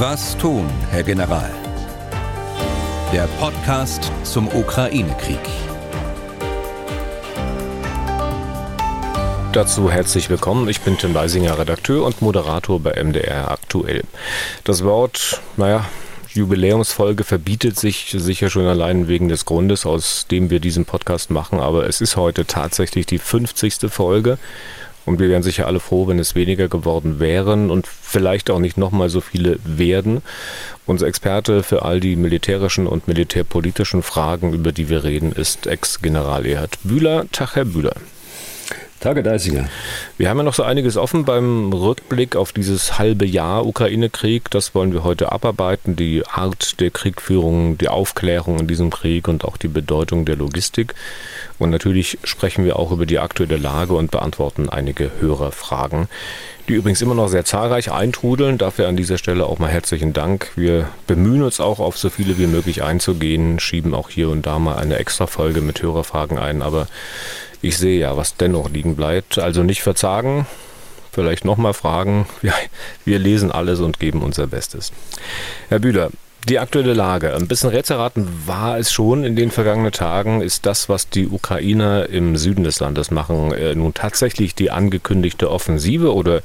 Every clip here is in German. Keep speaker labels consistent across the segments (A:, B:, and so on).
A: Was tun, Herr General? Der Podcast zum Ukraine-Krieg.
B: Dazu herzlich willkommen. Ich bin Tim Leisinger, Redakteur und Moderator bei MDR aktuell. Das Wort, naja, Jubiläumsfolge verbietet sich sicher schon allein wegen des Grundes, aus dem wir diesen Podcast machen, aber es ist heute tatsächlich die 50. Folge und wir wären sicher alle froh, wenn es weniger geworden wären und vielleicht auch nicht nochmal so viele werden. Unser Experte für all die militärischen und militärpolitischen Fragen, über die wir reden, ist Ex-General Erhard Bühler. Tag, Herr Bühler.
C: Tage Deisinger.
B: Wir haben ja noch so einiges offen beim Rückblick auf dieses halbe Jahr Ukraine-Krieg. Das wollen wir heute abarbeiten. Die Art der Kriegführung, die Aufklärung in diesem Krieg und auch die Bedeutung der Logistik. Und natürlich sprechen wir auch über die aktuelle Lage und beantworten einige Hörerfragen, die übrigens immer noch sehr zahlreich eintrudeln. Dafür an dieser Stelle auch mal herzlichen Dank. Wir bemühen uns auch auf so viele wie möglich einzugehen, schieben auch hier und da mal eine extra Folge mit Hörerfragen ein, aber ich sehe ja, was dennoch liegen bleibt. Also nicht verzagen, vielleicht nochmal fragen. Wir, wir lesen alles und geben unser Bestes. Herr Bühler, die aktuelle Lage. Ein bisschen Rätselraten war es schon in den vergangenen Tagen. Ist das, was die Ukrainer im Süden des Landes machen, äh, nun tatsächlich die angekündigte Offensive oder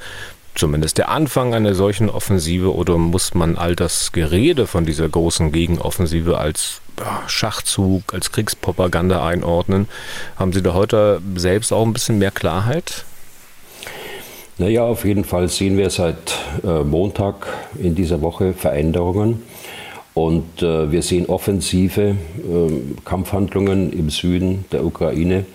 B: zumindest der Anfang einer solchen Offensive oder muss man all das Gerede von dieser großen Gegenoffensive als Schachzug, als Kriegspropaganda einordnen? Haben Sie da heute selbst auch ein bisschen mehr Klarheit?
C: Naja, auf jeden Fall sehen wir seit äh, Montag in dieser Woche Veränderungen. Und äh, wir sehen offensive äh, Kampfhandlungen im Süden der Ukraine.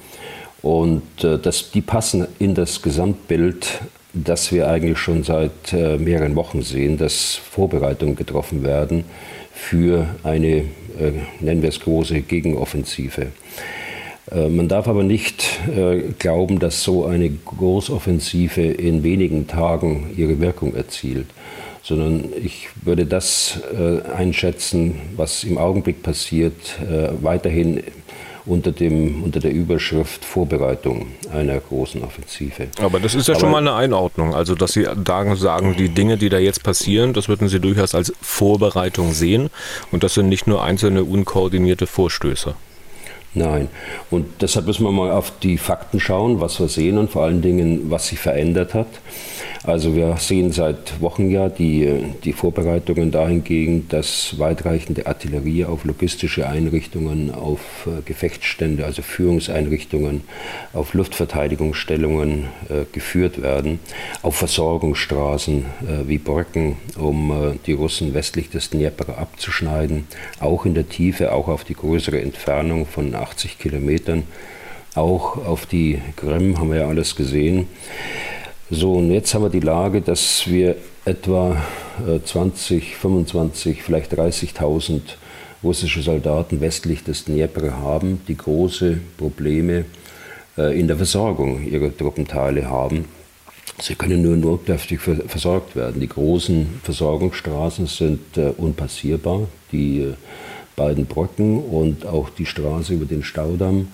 C: Und äh, das, die passen in das Gesamtbild das wir eigentlich schon seit äh, mehreren Wochen sehen, dass Vorbereitungen getroffen werden für eine, äh, nennen wir es große Gegenoffensive. Äh, man darf aber nicht glauben, dass so eine Großoffensive in wenigen Tagen ihre Wirkung erzielt, sondern ich würde das einschätzen, was im Augenblick passiert, weiterhin unter, dem, unter der Überschrift Vorbereitung einer großen Offensive.
B: Aber das ist ja Aber, schon mal eine Einordnung. Also, dass Sie sagen, die Dinge, die da jetzt passieren, das würden Sie durchaus als Vorbereitung sehen. Und das sind nicht nur einzelne unkoordinierte Vorstöße.
C: Nein. Und deshalb müssen wir mal auf die Fakten schauen, was wir sehen und vor allen Dingen, was sich verändert hat. Also wir sehen seit Wochen ja die, die Vorbereitungen dahingehend, dass weitreichende Artillerie auf logistische Einrichtungen, auf äh, Gefechtsstände, also Führungseinrichtungen, auf Luftverteidigungsstellungen äh, geführt werden, auf Versorgungsstraßen äh, wie Brücken, um äh, die Russen westlich des Dnieper abzuschneiden, auch in der Tiefe, auch auf die größere Entfernung von 80 Kilometern, auch auf die Krim haben wir ja alles gesehen. So, und jetzt haben wir die Lage, dass wir etwa 20, 25, vielleicht 30.000 russische Soldaten westlich des Dnieper haben, die große Probleme äh, in der Versorgung ihrer Truppenteile haben. Sie können nur notdürftig versorgt werden. Die großen Versorgungsstraßen sind äh, unpassierbar. Die äh, beiden Brücken und auch die Straße über den Staudamm,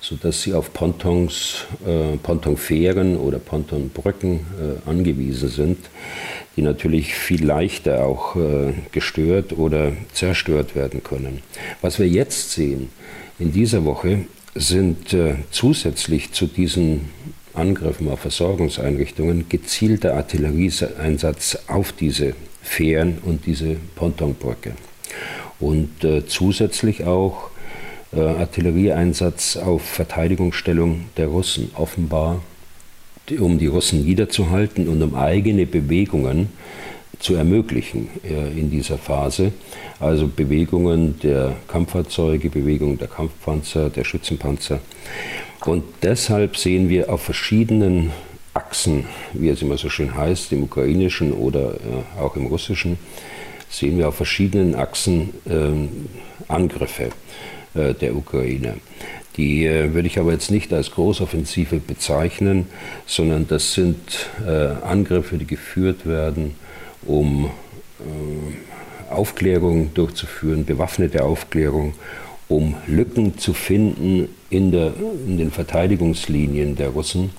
C: sodass sie auf Pontons, äh, Pontonfähren oder Pontonbrücken äh, angewiesen sind, die natürlich viel leichter auch äh, gestört oder zerstört werden können. Was wir jetzt sehen in dieser Woche sind zusätzlich zu diesen Angriffen auf Versorgungseinrichtungen gezielter Artillerieeinsatz auf diese Fähren und diese Pontonbrücke und äh, zusätzlich auch äh, Artillerieeinsatz auf Verteidigungsstellung der Russen, offenbar um die Russen niederzuhalten und um eigene Bewegungen zu ermöglichen äh, in dieser Phase. Also Bewegungen der Kampffahrzeuge, Bewegungen der Kampfpanzer, der Schützenpanzer. Und deshalb sehen wir auf verschiedenen Achsen, wie es immer so schön heißt, im ukrainischen oder äh, auch im russischen, sehen wir auf verschiedenen Achsen äh, Angriffe äh, der Ukraine. Die äh, würde ich aber jetzt nicht als Großoffensive bezeichnen, sondern das sind äh, Angriffe, die geführt werden, um Aufklärung durchzuführen, bewaffnete Aufklärung, um Lücken zu finden in, der, in den Verteidigungslinien der Russen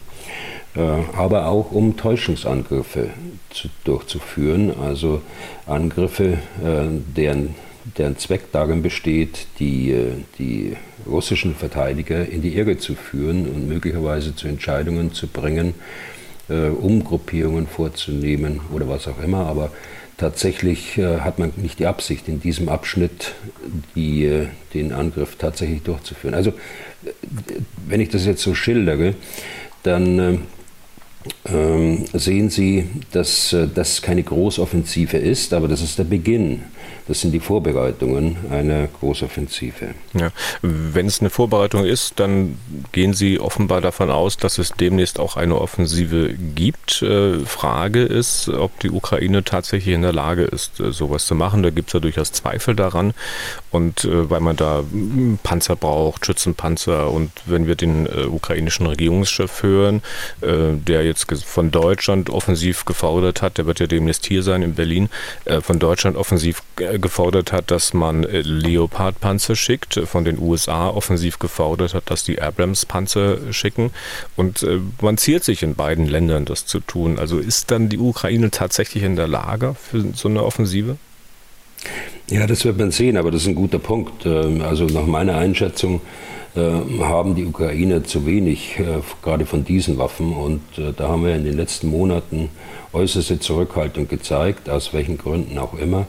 C: aber auch um Täuschungsangriffe zu, durchzuführen, also Angriffe, deren, deren Zweck darin besteht, die, die russischen Verteidiger in die Irre zu führen und möglicherweise zu Entscheidungen zu bringen, Umgruppierungen vorzunehmen oder was auch immer, aber Tatsächlich äh, hat man nicht die Absicht, in diesem Abschnitt die, äh, den Angriff tatsächlich durchzuführen. Also, äh, wenn ich das jetzt so schildere, dann äh, sehen Sie, dass äh, das keine Großoffensive ist, aber das ist der Beginn das sind die Vorbereitungen einer Großoffensive.
B: Ja. Wenn es eine Vorbereitung ist, dann gehen Sie offenbar davon aus, dass es demnächst auch eine Offensive gibt. Äh, Frage ist, ob die Ukraine tatsächlich in der Lage ist, äh, sowas zu machen. Da gibt es ja durchaus Zweifel daran. Und äh, weil man da Panzer braucht, Schützenpanzer. Und wenn wir den ukrainischen Regierungschef hören, der jetzt von Deutschland offensiv gefordert hat, der wird ja demnächst hier sein in Berlin, von Deutschland offensiv gefordert hat, dass man äh, Leopard-Panzer schickt, äh, von den USA offensiv gefordert hat, dass die Abrams-Panzer schicken. Und äh, man ziert sich in beiden Ländern, das zu tun. Also ist dann die Ukraine tatsächlich in der Lage für so eine Offensive?
C: Ja, das wird man sehen, aber das ist ein guter Punkt. Ähm, also nach meiner Einschätzung haben die Ukrainer zu wenig, gerade von diesen Waffen. Und da haben wir in den letzten Monaten äußerste Zurückhaltung gezeigt, aus welchen Gründen auch immer.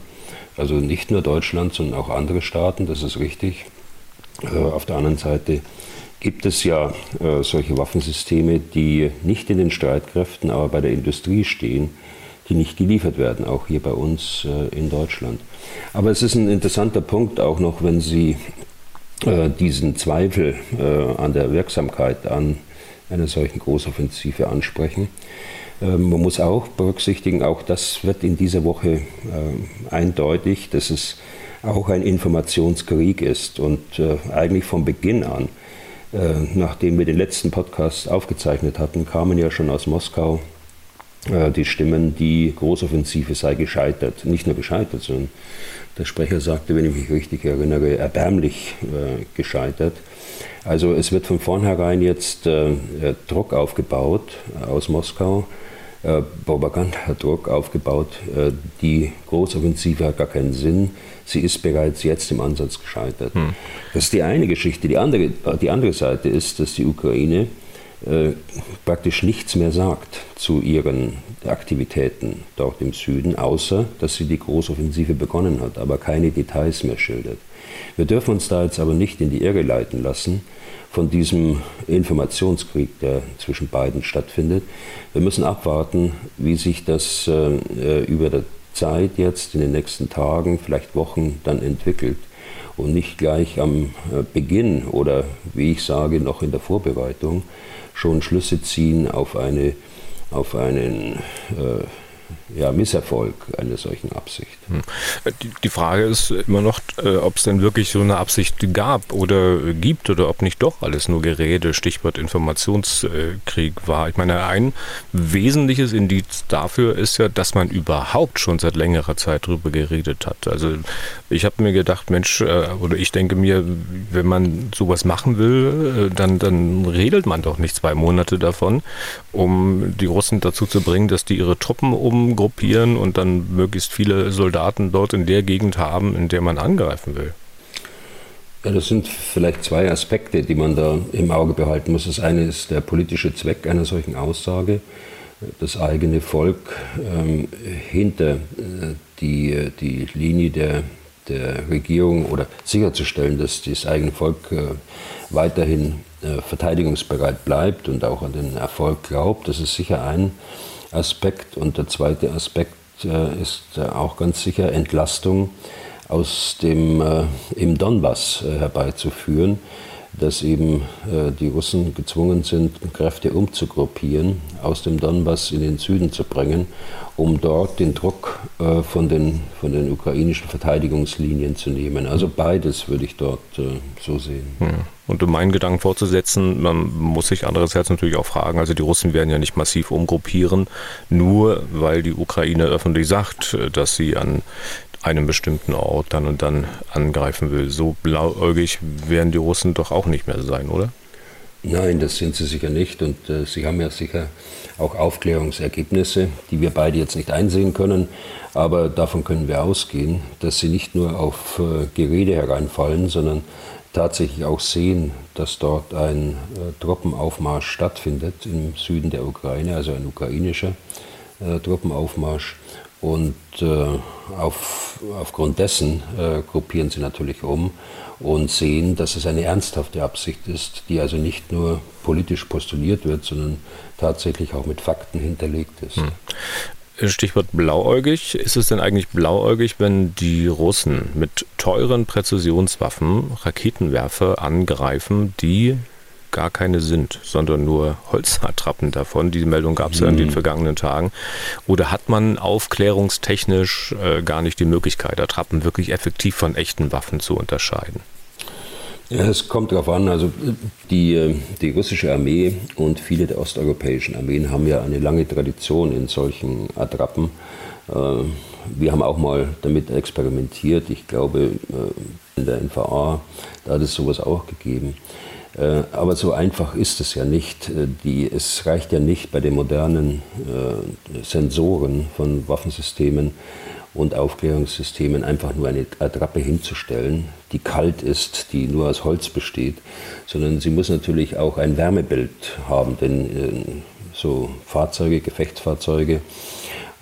C: Also nicht nur Deutschland, sondern auch andere Staaten, das ist richtig. Äh, auf der anderen Seite gibt es ja äh, solche Waffensysteme, die nicht in den Streitkräften, aber bei der Industrie stehen, die nicht geliefert werden, auch hier bei uns äh, in Deutschland. Aber es ist ein interessanter Punkt auch noch, wenn Sie diesen Zweifel an der Wirksamkeit an einer solchen Großoffensive ansprechen. Ähm, man muss auch berücksichtigen, auch das wird in dieser Woche äh, eindeutig, dass es auch ein Informationskrieg ist und äh, eigentlich von Beginn an, äh, nachdem wir den letzten Podcast aufgezeichnet hatten, kamen ja schon aus Moskau die Stimmen, die Großoffensive sei gescheitert. Nicht nur gescheitert, sondern der Sprecher sagte, wenn ich mich richtig erinnere, erbärmlich gescheitert. Also es wird von vornherein jetzt Druck aufgebaut aus Moskau äh, Propagandadruck aufgebaut. Äh, die Großoffensive hat gar keinen Sinn. Sie ist bereits jetzt im Ansatz gescheitert. Hm. Das ist die eine Geschichte. Die andere, die andere Seite ist, dass die Ukraine äh, praktisch nichts mehr sagt zu ihren Aktivitäten dort im Süden, außer dass sie die Großoffensive begonnen hat, aber keine Details mehr schildert. Wir dürfen uns da jetzt aber nicht in die Irre leiten lassen von diesem Informationskrieg, der zwischen beiden stattfindet. Wir müssen abwarten, wie sich das äh, über der Zeit jetzt in den nächsten Tagen, vielleicht Wochen dann entwickelt und nicht gleich am äh, Beginn oder wie ich sage, noch in der Vorbereitung schon Schlüsse ziehen auf, eine, auf einen äh, ja, Misserfolg einer solchen Absicht. Hm.
B: Die Frage ist immer noch, äh, ob es denn wirklich so eine Absicht gab oder gibt oder ob nicht doch alles nur Gerede, Stichwort Informationskrieg war. Ich meine, ein wesentliches Indiz dafür ist ja, dass man überhaupt schon seit längerer Zeit darüber geredet hat. Also ich habe mir gedacht, Mensch, äh, oder ich denke mir, wenn man sowas machen will, äh, dann, dann redet man doch nicht zwei Monate davon, um die Russen dazu zu bringen, dass die ihre Truppen um gruppieren und dann möglichst viele Soldaten dort in der Gegend haben, in der man angreifen will?
C: Ja, das sind vielleicht zwei Aspekte, die man da im Auge behalten muss. Das eine ist der politische Zweck einer solchen Aussage, das eigene Volk ähm, hinter äh, die, die Linie der, der Regierung oder sicherzustellen, dass das eigene Volk äh, weiterhin äh, verteidigungsbereit bleibt und auch an den Erfolg glaubt. Das ist sicher ein Aspekt. Und der zweite Aspekt äh, ist äh, auch ganz sicher Entlastung aus dem äh, im Donbass herbeizuführen, dass eben die Russen gezwungen sind, Kräfte umzugruppieren, aus dem Donbass in den Süden zu bringen, um dort den Druck von den, von den ukrainischen Verteidigungslinien zu nehmen. Also beides würde ich dort so sehen.
B: Ja. Und um meinen Gedanken fortzusetzen, man muss sich andererseits natürlich auch fragen, also die Russen werden ja nicht massiv umgruppieren, nur weil die Ukraine öffentlich sagt, dass sie an einem bestimmten Ort dann und dann angreifen will. So blauäugig werden die Russen doch auch nicht mehr sein, oder?
C: Nein, das sind sie sicher nicht. Und äh, sie haben ja sicher auch Aufklärungsergebnisse, die wir beide jetzt nicht einsehen können. Aber davon können wir ausgehen, dass sie nicht nur auf äh, Gerede hereinfallen, sondern tatsächlich auch sehen, dass dort ein äh, Truppenaufmarsch stattfindet im Süden der Ukraine, also ein ukrainischer äh, Truppenaufmarsch. Und äh, auf, aufgrund dessen äh, gruppieren sie natürlich um und sehen, dass es eine ernsthafte Absicht ist, die also nicht nur politisch postuliert wird, sondern tatsächlich auch mit Fakten hinterlegt ist. Hm.
B: Stichwort blauäugig. Ist es denn eigentlich blauäugig, wenn die Russen mit teuren Präzisionswaffen Raketenwerfer angreifen, die gar keine sind, sondern nur Holzattrappen davon. Diese Meldung gab es ja in den mhm. vergangenen Tagen. Oder hat man aufklärungstechnisch äh, gar nicht die Möglichkeit, Attrappen wirklich effektiv von echten Waffen zu unterscheiden?
C: Ja, es kommt darauf an, also die, die russische Armee und viele der osteuropäischen Armeen haben ja eine lange Tradition in solchen Attrappen. Äh, wir haben auch mal damit experimentiert. Ich glaube, äh, in der NVA, da hat es sowas auch gegeben. Äh, aber so einfach ist es ja nicht. Die, es reicht ja nicht bei den modernen Sensoren von Waffensystemen und Aufklärungssystemen einfach nur eine Attrappe hinzustellen, die kalt ist, die nur aus Holz besteht, sondern sie muss natürlich auch ein Wärmebild haben, denn äh, so Fahrzeuge, Gefechtsfahrzeuge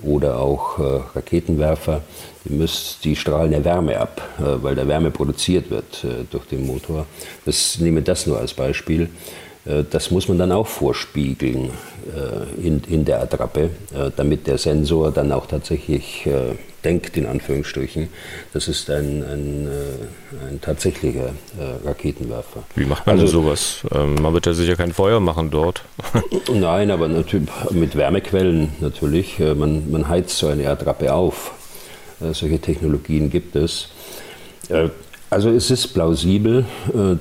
C: oder auch äh, Raketenwerfer, die, müssen, die strahlen ja Wärme ab, äh, weil da Wärme produziert wird durch den Motor. Das nehme das nur als Beispiel. Das muss man dann auch vorspiegeln in der Attrappe, damit der Sensor dann auch tatsächlich denkt, in Anführungsstrichen. Das ist ein, ein, äh, ein tatsächlicher äh, Raketenwerfer.
B: Wie macht man also, sowas? Ähm, man wird ja sicher kein Feuer machen dort.
C: Nein, aber natürlich mit Wärmequellen natürlich. Äh, man, man heizt so eine Attrappe auf. Solche Technologien gibt es. Also es ist plausibel,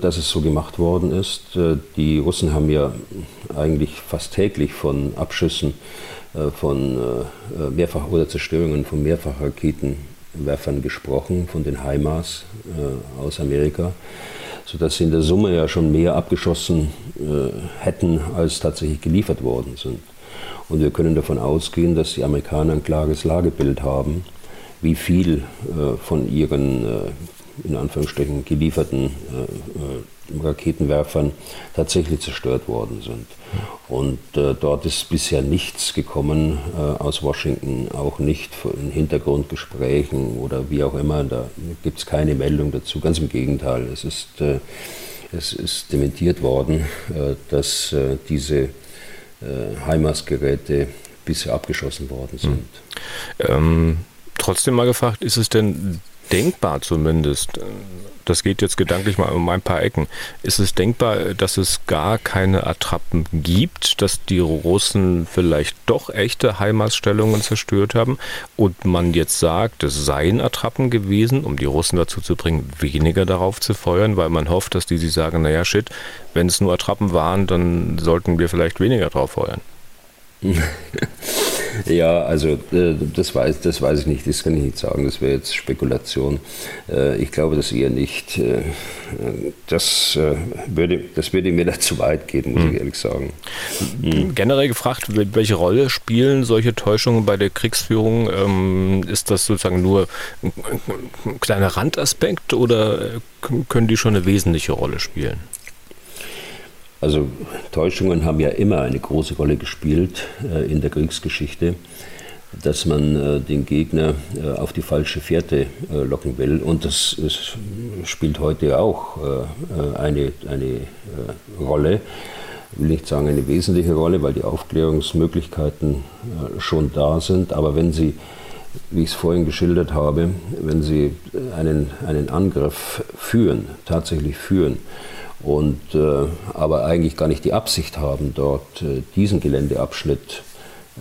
C: dass es so gemacht worden ist. Die Russen haben ja eigentlich fast täglich von Abschüssen äh, von äh, Mehrfach- oder Zerstörungen von Mehrfachraketenwerfern gesprochen, von den HIMARS äh, aus Amerika, sodass sie in der Summe ja schon mehr abgeschossen hätten, als tatsächlich geliefert worden sind. Und wir können davon ausgehen, dass die Amerikaner ein klares Lagebild haben, wie viel von ihren in Anführungsstrichen gelieferten Raketenwerfern tatsächlich zerstört worden sind. Und äh, dort ist bisher nichts gekommen äh, aus Washington, auch nicht von Hintergrundgesprächen oder wie auch immer. Da gibt es keine Meldung dazu. Ganz im Gegenteil, es ist, äh, es ist dementiert worden, äh, dass äh, diese äh, HIMARS-Geräte bisher abgeschossen worden sind.
B: Hm. Ähm, trotzdem mal gefragt, ist es denn denkbar zumindest, das geht jetzt gedanklich mal um ein paar Ecken, ist es denkbar, dass es gar keine Attrappen gibt, dass die Russen vielleicht doch echte Heimatstellungen zerstört haben und man jetzt sagt, es seien Attrappen gewesen, um die Russen dazu zu bringen, weniger darauf zu feuern, weil man hofft, dass die sich sagen, naja shit, wenn es nur Attrappen waren, dann sollten wir vielleicht weniger drauf feuern.
C: Ja, also äh, das, weiß, das weiß ich nicht, das kann ich nicht sagen, das wäre jetzt Spekulation. Äh, ich glaube das eher nicht. Äh, das, würde, das würde mir da zu weit gehen, muss hm. ich ehrlich sagen.
B: Hm. Generell gefragt, welche Rolle spielen solche Täuschungen bei der Kriegsführung? Ähm, ist das sozusagen nur ein kleiner Randaspekt oder können die schon eine wesentliche Rolle spielen?
C: Also Täuschungen haben ja immer eine große Rolle gespielt äh, in der Kriegsgeschichte, dass man äh, den Gegner äh, auf die falsche Fährte äh, locken will. Und das, das spielt heute auch äh, eine, eine äh, Rolle. Ich will nicht sagen eine wesentliche Rolle, weil die Aufklärungsmöglichkeiten schon da sind. Aber wenn Sie, wie ich es vorhin geschildert habe, wenn Sie einen, einen Angriff führen, tatsächlich führen, und äh, aber eigentlich gar nicht die Absicht haben, dort äh, diesen Geländeabschnitt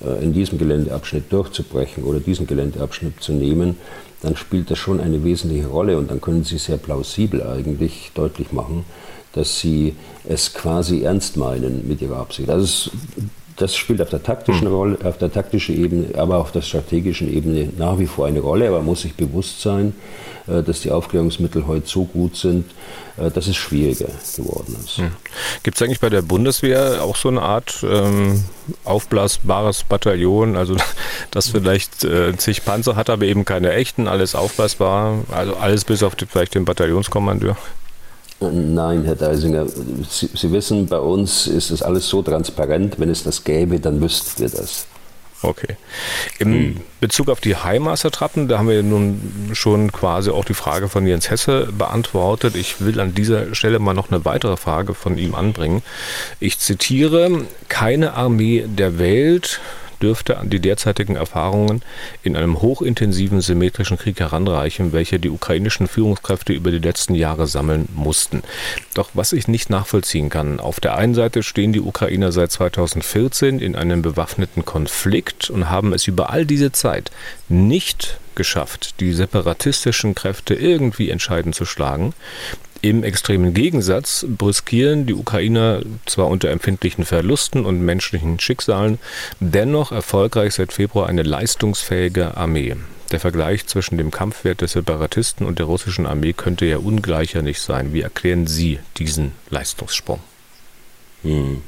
C: äh, in diesem Geländeabschnitt durchzubrechen oder diesen Geländeabschnitt zu nehmen, dann spielt das schon eine wesentliche Rolle und dann können Sie sehr plausibel eigentlich deutlich machen, dass Sie es quasi ernst meinen mit Ihrer Absicht. Also es das spielt auf der taktischen hm. Rolle, auf der taktischen Ebene, aber auf der strategischen Ebene nach wie vor eine Rolle. Aber man muss sich bewusst sein, äh, dass die Aufklärungsmittel heute so gut sind, äh, dass es schwieriger geworden ist.
B: Gibt es eigentlich bei der Bundeswehr auch so eine Art ähm, aufblasbares Bataillon, also das vielleicht äh, zig Panzer hat, aber eben keine echten, alles aufblasbar, also alles bis auf die, vielleicht den Bataillonskommandeur?
C: Nein, Herr Deisinger, Sie, Sie, wissen, bei uns ist das alles so transparent. Wenn es das gäbe, dann wüssten wir das.
B: Okay. Im hm. Bezug auf die Highmaster-Trappen, da haben wir nun schon quasi auch die Frage von Jens Hesse beantwortet. Ich will an dieser Stelle mal noch eine weitere Frage von ihm anbringen. Ich zitiere, keine Armee der Welt dürfte an die derzeitigen Erfahrungen in einem hochintensiven symmetrischen Krieg heranreichen, welche die ukrainischen Führungskräfte über die letzten Jahre sammeln mussten. Doch was ich nicht nachvollziehen kann, auf der einen Seite stehen die Ukrainer seit 2014 in einem bewaffneten Konflikt und haben es über all diese Zeit nicht geschafft, die separatistischen Kräfte irgendwie entscheidend zu schlagen. Im extremen Gegensatz brüskieren die Ukrainer zwar unter empfindlichen Verlusten und menschlichen Schicksalen dennoch erfolgreich seit Februar eine leistungsfähige Armee. Der Vergleich zwischen dem Kampfwert der Separatisten und der russischen Armee könnte ja ungleicher nicht sein. Wie erklären Sie diesen Leistungssprung?
C: Hm.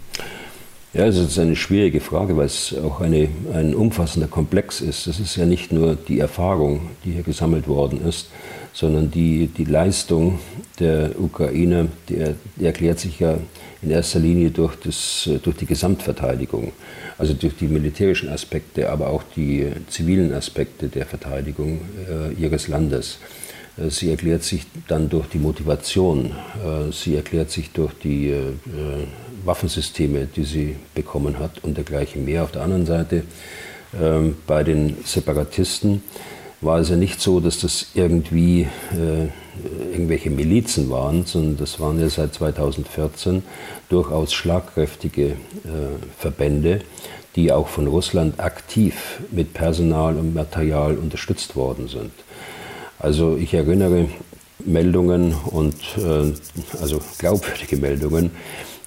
C: Ja, es ist eine schwierige Frage, weil es auch eine, ein umfassender Komplex ist. Das ist ja nicht nur die Erfahrung, die hier gesammelt worden ist, sondern die, die Leistung der Ukraine, die, die erklärt sich ja in erster Linie durch, das, durch die Gesamtverteidigung, also durch die militärischen Aspekte, aber auch die zivilen Aspekte der Verteidigung äh, ihres Landes. Äh, sie erklärt sich dann durch die Motivation, äh, sie erklärt sich durch die äh, Waffensysteme, die sie bekommen hat und dergleichen mehr. Auf der anderen Seite ähm, bei den Separatisten war es ja nicht so, dass das irgendwie äh, irgendwelche Milizen waren, sondern das waren ja seit 2014 durchaus schlagkräftige äh, Verbände, die auch von Russland aktiv mit Personal und Material unterstützt worden sind. Also ich erinnere Meldungen und äh, also glaubwürdige Meldungen,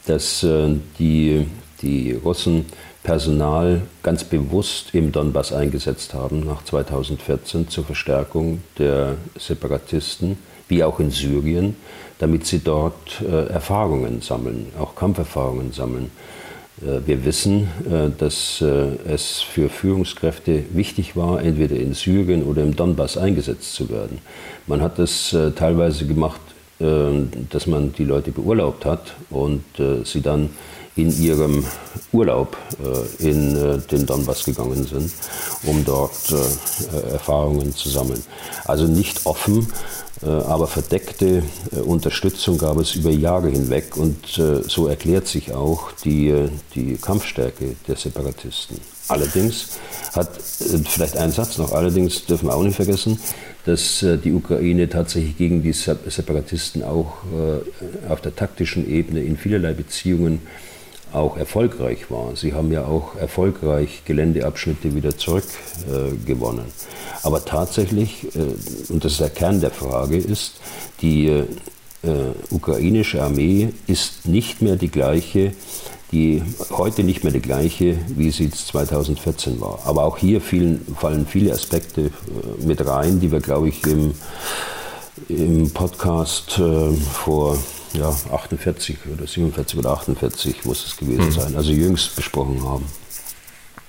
C: dass äh, die, die Russen Personal ganz bewusst im Donbass eingesetzt haben nach 2014 zur Verstärkung der Separatisten, wie auch in Syrien, damit sie dort äh, Erfahrungen sammeln, auch Kampferfahrungen sammeln. Äh, wir wissen, äh, dass äh, es für Führungskräfte wichtig war, entweder in Syrien oder im Donbass eingesetzt zu werden. Man hat das äh, teilweise gemacht, äh, dass man die Leute beurlaubt hat und sie dann in ihrem Urlaub äh, in äh, den Donbass gegangen sind, um dort äh, Erfahrungen zu sammeln. Also nicht offen, aber verdeckte Unterstützung gab es über Jahre hinweg und so erklärt sich auch die, die Kampfstärke der Separatisten. Allerdings hat, vielleicht ein Satz noch, allerdings dürfen wir auch nicht vergessen, dass die Ukraine tatsächlich gegen die Separatisten auch auf der taktischen Ebene in vielerlei Beziehungen auch erfolgreich war. Sie haben ja auch erfolgreich Geländeabschnitte wieder zurückgewonnen. Äh, Aber tatsächlich, äh, und das ist der Kern der Frage, ist, die äh, ukrainische Armee ist nicht mehr die gleiche, die heute nicht mehr die gleiche, wie sie 2014 war. Aber auch hier vielen, fallen viele Aspekte äh, mit rein, die wir, glaube ich, im, im Podcast äh, vor ja, 48 oder 47 oder 48 muss es gewesen mhm. sein, also jüngst besprochen haben.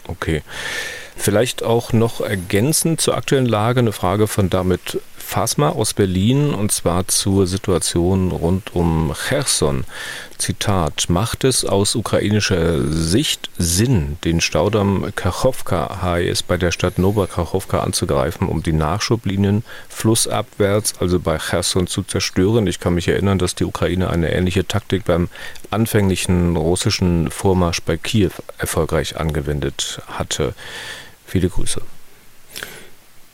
B: Okay. Vielleicht auch noch ergänzend zur aktuellen Lage eine Frage von Damit Fasma aus Berlin und zwar zur Situation rund um Cherson. Zitat: Macht es aus ukrainischer Sicht Sinn, den Staudamm Kachowka-Hais bei der Stadt Nova-Kachowka anzugreifen, um die Nachschublinien flussabwärts, also bei Cherson, zu zerstören? Ich kann mich erinnern, dass die Ukraine eine ähnliche Taktik beim anfänglichen russischen Vormarsch bei Kiew erfolgreich angewendet hatte. Viele Grüße.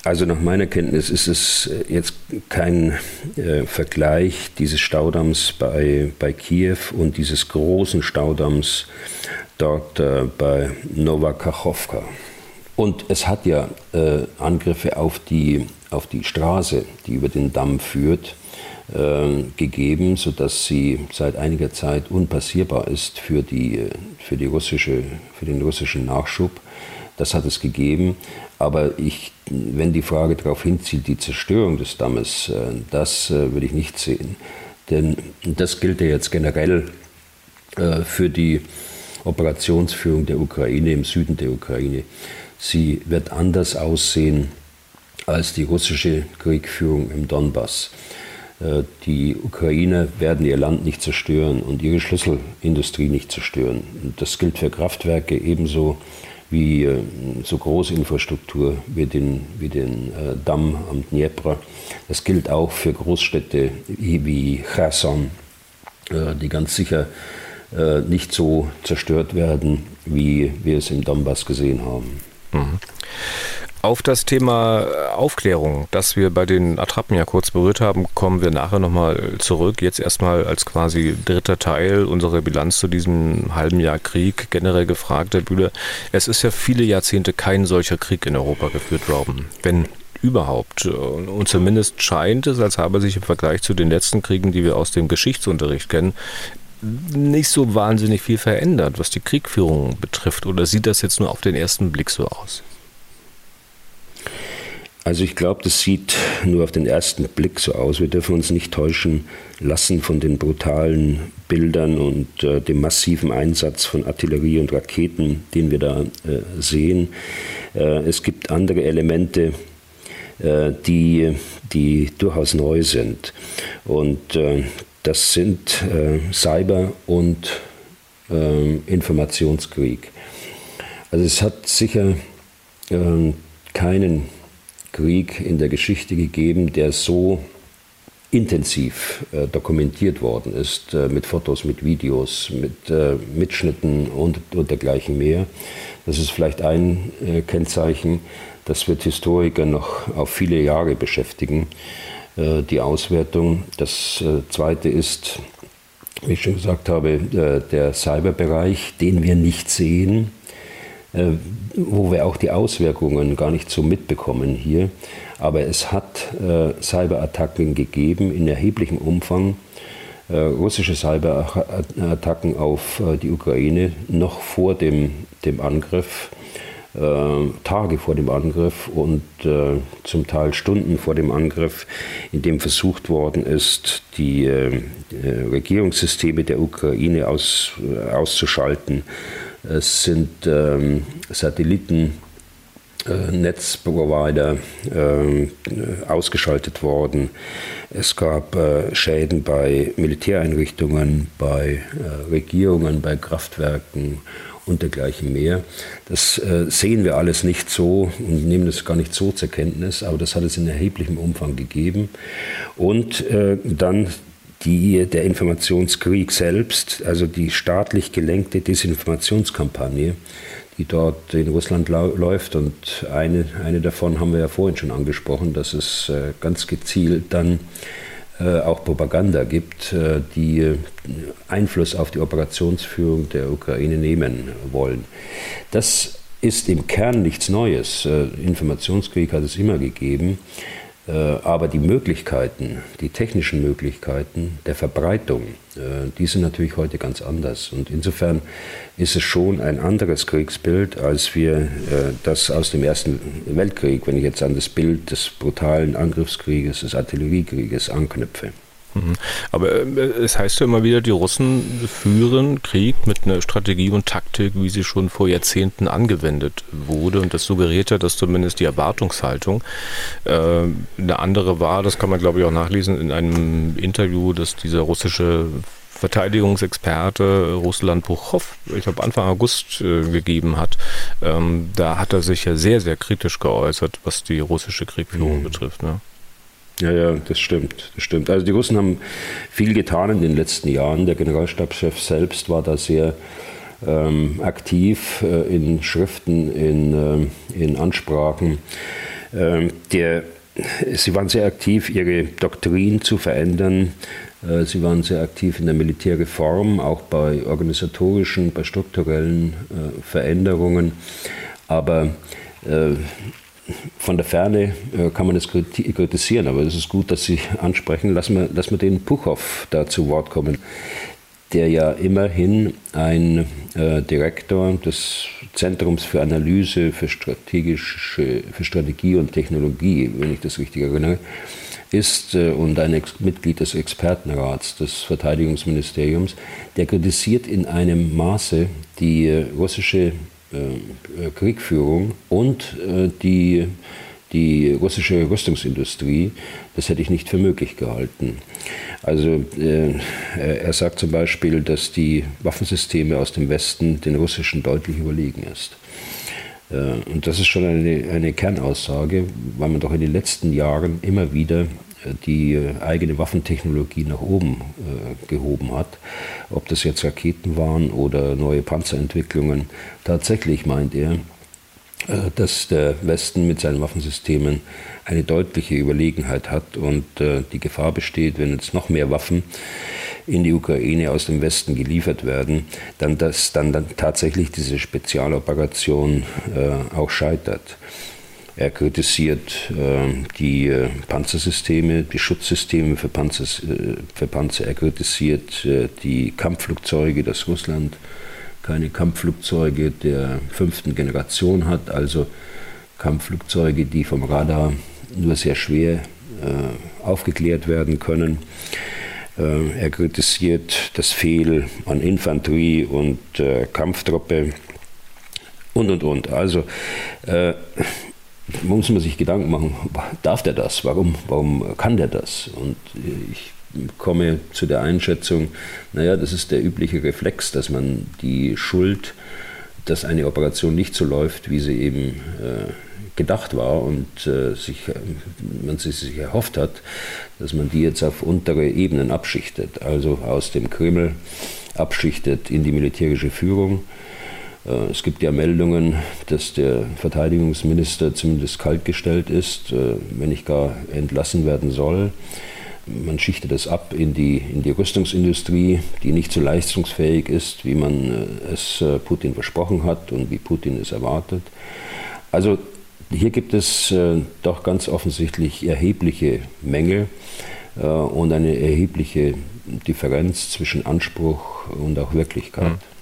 C: Also nach meiner Kenntnis ist es äh, jetzt kein äh, Vergleich dieses Staudamms bei, bei Kiew und dieses großen Staudamms dort äh, bei Novakachowka. Und es hat ja äh, Angriffe auf die auf die Straße, die über den Damm führt, äh, gegeben, sodass sie seit einiger Zeit unpassierbar ist für, die, für, die russische, für den russischen Nachschub. Das hat es gegeben. Aber ich, wenn die Frage darauf hinzieht, die Zerstörung des Dammes, äh, das äh, würde ich nicht sehen. Denn das gilt ja jetzt generell äh, für die Operationsführung der Ukraine im Süden der Ukraine. Sie wird anders aussehen als die russische Kriegführung im Donbass. Die Ukrainer werden ihr Land nicht zerstören und ihre Schlüsselindustrie nicht zerstören. Das gilt für Kraftwerke ebenso wie äh, so Großinfrastruktur wie den, wie den äh, Damm am Dnepr. Das gilt auch für Großstädte wie Cherson, die ganz sicher nicht so zerstört werden, wie wir es im Donbass gesehen haben. Mhm.
B: Auf das Thema Aufklärung, das wir bei den Attrappen ja kurz berührt haben, kommen wir nachher nochmal zurück. Jetzt erstmal als quasi dritter Teil unserer Bilanz zu diesem halben Jahr Krieg. Generell gefragt, Herr Bühler, es ist ja viele Jahrzehnte kein solcher Krieg in Europa geführt worden. Wenn überhaupt. Und zumindest scheint es, als habe sich im Vergleich zu den letzten Kriegen, die wir aus dem Geschichtsunterricht kennen, nicht so wahnsinnig viel verändert, was die Kriegführung betrifft. Oder sieht das jetzt nur auf den ersten Blick so aus?
C: Also ich glaube, das sieht nur auf den ersten Blick so aus. Wir dürfen uns nicht täuschen lassen von den brutalen Bildern und äh, dem massiven Einsatz von Artillerie und Raketen, den wir da äh, sehen. Äh, es gibt andere Elemente, äh, die, die durchaus neu sind. Und äh, das sind äh, Cyber- und Informationskrieg. Also es hat sicher keinen Krieg in der Geschichte gegeben, der so intensiv äh, dokumentiert worden ist, äh, mit Fotos, mit Videos, mit äh, Mitschnitten und, und dergleichen mehr. Das ist vielleicht ein äh, Kennzeichen, das wird Historiker noch auf viele Jahre beschäftigen, äh, die Auswertung. Das äh, zweite ist, wie ich schon gesagt habe, der Cyberbereich, den wir nicht sehen wo wir auch die Auswirkungen gar nicht so mitbekommen hier. Aber es hat äh, Cyberattacken gegeben in erheblichem Umfang. Äh, russische Cyberattacken auf äh, die Ukraine noch vor dem, dem Angriff, äh, Tage vor dem Angriff und äh, zum Teil Stunden vor dem Angriff, in dem versucht worden ist, die Regierungssysteme der Ukraine aus, auszuschalten es sind ähm, Satelliten. Äh, Netzprovider äh, ausgeschaltet worden. Es gab äh, Schäden bei Militäreinrichtungen, bei äh, Regierungen, bei Kraftwerken und dergleichen mehr. Das äh, sehen wir alles nicht so und nehmen das gar nicht so zur Kenntnis, aber das hat es in erheblichem Umfang gegeben. Und äh, dann die, der Informationskrieg selbst, also die staatlich gelenkte Desinformationskampagne, die dort in Russland läuft. Und eine, eine davon haben wir ja vorhin schon angesprochen, dass es äh, ganz gezielt dann äh, auch Propaganda gibt, äh, die Einfluss auf die Operationsführung der Ukraine nehmen wollen. Das ist im Kern nichts Neues. Informationskrieg hat es immer gegeben. Äh, aber die Möglichkeiten, die technischen Möglichkeiten der Verbreitung, äh, die sind natürlich heute ganz anders. Und insofern ist es schon ein anderes Kriegsbild, als wir äh, das aus dem Ersten Weltkrieg, wenn ich jetzt an das Bild des brutalen Angriffskrieges, des Artilleriekrieges anknüpfe.
B: Mhm. Aber äh, es heißt ja immer wieder, die Russen führen Krieg mit einer Strategie und Taktik, wie sie schon vor Jahrzehnten angewendet wurde. Und das suggeriert ja, dass zumindest die Erwartungshaltung äh, eine andere war. Das kann man, glaube ich, auch nachlesen in einem Interview, das dieser russische Verteidigungsexperte Russland Buchow, ich glaube Anfang August äh, gegeben hat. Ähm, da hat er sich ja sehr, sehr kritisch geäußert, was die russische Kriegführung mhm. betrifft. Ne?
C: Ja, ja, das stimmt, das stimmt. Also die Russen haben viel getan in den letzten Jahren. Der Generalstabschef selbst war da sehr ähm, aktiv äh, in Schriften, in, äh, in Ansprachen. Ähm, der, sie waren sehr aktiv, ihre Doktrin zu verändern. Äh, sie waren sehr aktiv in der Militärreform, auch bei organisatorischen, bei strukturellen äh, Veränderungen. Aber äh, von der Ferne äh, kann man das kritisieren, aber es ist gut, dass Sie ansprechen. Lassen wir, lassen wir den Puchhoff da zu Wort kommen, der ja immerhin ein äh, Direktor des Zentrums für Analyse, für strategische, für Strategie und Technologie, wenn ich das richtig erinnere, ist äh, und ein Ex Mitglied des Expertenrats des Verteidigungsministeriums, der kritisiert in einem Maße die äh, russische Kriegführung und äh, die, die russische Rüstungsindustrie, das hätte ich nicht für möglich gehalten. Also äh, er sagt zum Beispiel, dass die Waffensysteme aus dem Westen den russischen deutlich überlegen ist. Und das ist schon eine, eine Kernaussage, weil man doch in den letzten Jahren immer wieder die eigene Waffentechnologie nach oben äh, gehoben hat. Ob das jetzt Raketen waren oder neue Panzerentwicklungen. Tatsächlich meint er, äh, dass der Westen mit seinen Waffensystemen eine deutliche Überlegenheit hat und äh, die Gefahr besteht, wenn jetzt noch mehr Waffen in die Ukraine aus dem Westen geliefert werden, dann dass dann, dann tatsächlich diese Spezialoperation äh, auch scheitert. Er kritisiert äh, die äh, Panzersysteme, die Schutzsysteme für, Panzers, äh, für Panzer. Er kritisiert äh, die Kampfflugzeuge, dass Russland keine Kampfflugzeuge der fünften Generation hat, also Kampfflugzeuge, die vom Radar nur sehr schwer äh, aufgeklärt werden können. Äh, er kritisiert das Fehl an Infanterie und Kampftruppe und und und. Also muss man sich Gedanken machen, darf der das? Warum, warum kann der das? Und ich komme zu der Einschätzung, naja, das ist der übliche Reflex, dass man die Schuld, dass eine Operation nicht so läuft, wie sie eben äh, gedacht war und äh, sich, man sich erhofft hat, dass man die jetzt auf untere Ebenen abschichtet, also aus dem Kreml abschichtet in die militärische Führung es gibt ja Meldungen, dass der Verteidigungsminister zumindest kaltgestellt ist, äh, wenn nicht gar entlassen werden soll. Man schichtet es ab in die, in die Rüstungsindustrie, die nicht so leistungsfähig ist, wie man äh, es Putin versprochen hat und wie Putin es erwartet. Also hier gibt es doch ganz offensichtlich erhebliche Mängel und eine erhebliche Differenz zwischen Anspruch und auch Wirklichkeit. Mhm.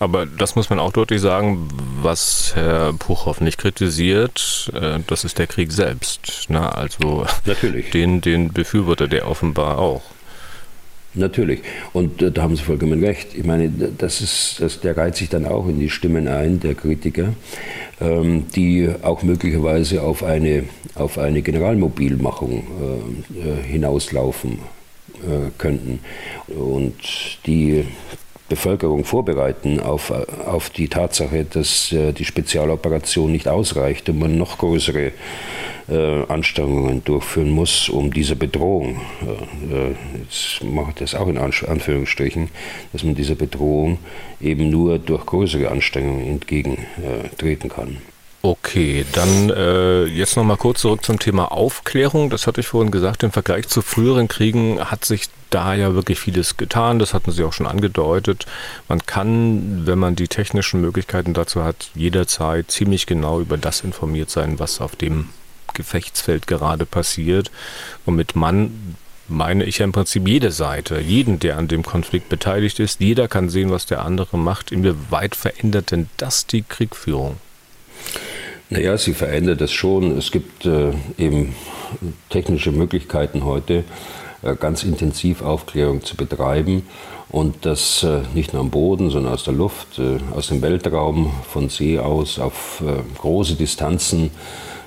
B: Aber das muss man auch deutlich sagen, was Herr Puchow nicht kritisiert, äh, das ist der Krieg selbst. Na, also Natürlich. Den, den befürwortet er offenbar auch.
C: Natürlich. Und äh, da haben Sie vollkommen recht. Ich meine, das ist, das, der reiht sich dann auch in die Stimmen ein, der Kritiker, ähm, die auch möglicherweise auf eine, auf eine Generalmobilmachung äh, äh hinauslaufen könnten. Und die Bevölkerung vorbereiten auf, auf die Tatsache, dass äh, die Spezialoperation nicht ausreicht und man noch größere äh, Anstrengungen durchführen muss, um dieser Bedrohung, äh, äh jetzt mache ich das auch in Anführungsstrichen, dass man dieser Bedrohung eben nur durch größere Anstrengungen entgegentreten kann.
B: Okay, dann äh, jetzt nochmal kurz zurück zum Thema Aufklärung. Das hatte ich vorhin gesagt, im Vergleich zu früheren Kriegen hat sich da ja wirklich vieles getan. Das hatten Sie auch schon angedeutet. Man kann, wenn man die technischen Möglichkeiten dazu hat, jederzeit ziemlich genau über das informiert sein, was auf dem Gefechtsfeld gerade passiert. Und mit Mann meine ich ja im Prinzip jede Seite, jeden, der an dem Konflikt beteiligt ist. Jeder kann sehen, was der andere macht. Inwieweit verändert denn das die Kriegführung?
C: Naja, sie verändert es schon. Es gibt äh, eben technische Möglichkeiten heute, äh, ganz intensiv Aufklärung zu betreiben. Und das äh, nicht nur am Boden, sondern aus der Luft, äh, aus dem Weltraum, von See aus, auf äh, große Distanzen.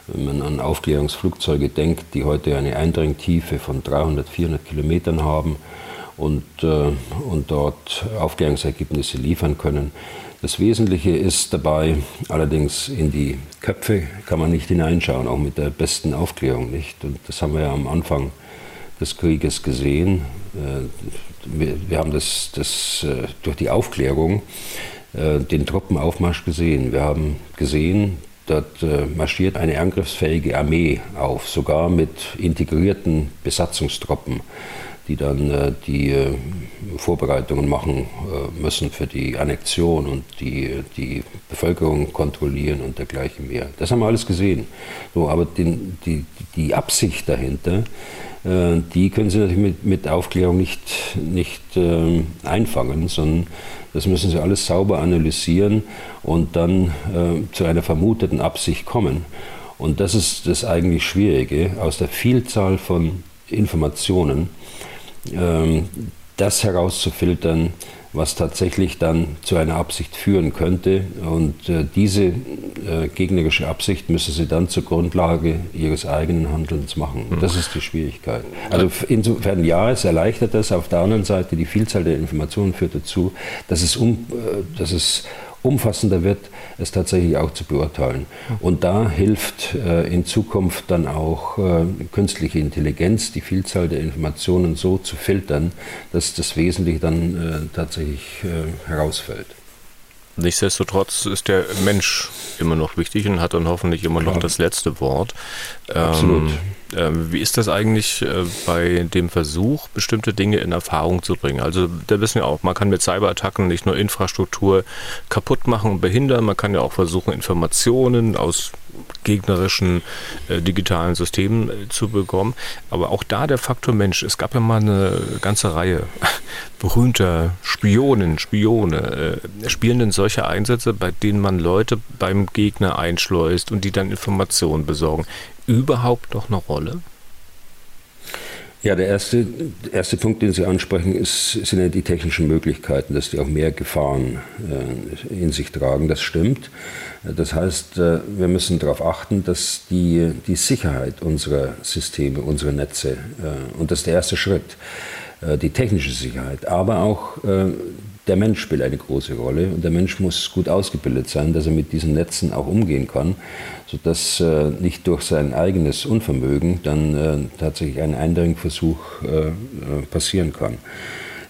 C: Wenn man an Aufklärungsflugzeuge denkt, die heute eine Eindringtiefe von 300, 400 Kilometern haben und, äh, und dort Aufklärungsergebnisse liefern können, das Wesentliche ist dabei, allerdings in die Köpfe kann man nicht hineinschauen, auch mit der besten Aufklärung nicht. Und das haben wir ja am Anfang des Krieges gesehen. Äh, wir haben das, das äh, durch die Aufklärung äh, den Truppenaufmarsch gesehen. Wir haben gesehen, dort marschiert eine angriffsfähige Armee auf, sogar mit integrierten Besatzungstruppen. Die dann äh, die äh, Vorbereitungen machen äh, müssen für die Annexion und die, die Bevölkerung kontrollieren und dergleichen mehr. Das haben wir alles gesehen. So, aber den, die, die Absicht dahinter, äh, die können Sie natürlich mit, mit Aufklärung nicht, nicht ähm, einfangen, sondern das müssen Sie alles sauber analysieren und dann äh, zu einer vermuteten Absicht kommen. Und das ist das eigentlich Schwierige, aus der Vielzahl von Informationen ähm, das herauszufiltern, was tatsächlich dann zu einer Absicht führen könnte. Und äh, diese äh, gegnerische Absicht müssen sie dann zur Grundlage ihres eigenen Handelns machen. Mhm. Das ist die Schwierigkeit. Also insofern ja, es erleichtert das. Auf der anderen Seite, die Vielzahl der Informationen führt dazu, dass es, um, äh, dass es umfassender wird, es tatsächlich auch zu beurteilen. Und da hilft äh, in Zukunft dann auch äh, künstliche Intelligenz, die Vielzahl der Informationen so zu filtern, dass das Wesentliche dann äh, tatsächlich äh, herausfällt.
B: Nichtsdestotrotz ist der Mensch immer noch wichtig und hat dann hoffentlich immer noch das letzte Wort.
C: Absolut. Ähm,
B: wie ist das eigentlich äh, bei dem Versuch, bestimmte Dinge in Erfahrung zu bringen? Also da wissen wir auch, man kann mit Cyberattacken nicht nur Infrastruktur kaputt machen und behindern, man kann ja auch versuchen, Informationen aus gegnerischen äh, digitalen Systemen äh, zu bekommen. Aber auch da der Faktor Mensch. Es gab ja mal eine ganze Reihe berühmter Spionen, Spione. Äh, spielen denn solche Einsätze, bei denen man Leute beim Gegner einschleust und die dann Informationen besorgen, überhaupt noch eine Rolle?
C: Ja, der erste, erste Punkt, den Sie ansprechen, ist, sind ja die technischen Möglichkeiten, dass die auch mehr Gefahren äh, in sich tragen. Das stimmt. Das heißt, äh, wir müssen darauf achten, dass die, die Sicherheit unserer Systeme, unserer Netze, äh, und das ist der erste Schritt, äh, die technische Sicherheit, aber auch äh, der Mensch spielt eine große Rolle und der Mensch muss gut ausgebildet sein, dass er mit diesen Netzen auch umgehen kann, sodass äh, nicht durch sein eigenes Unvermögen dann äh, tatsächlich ein Eindringversuch äh, äh, passieren kann.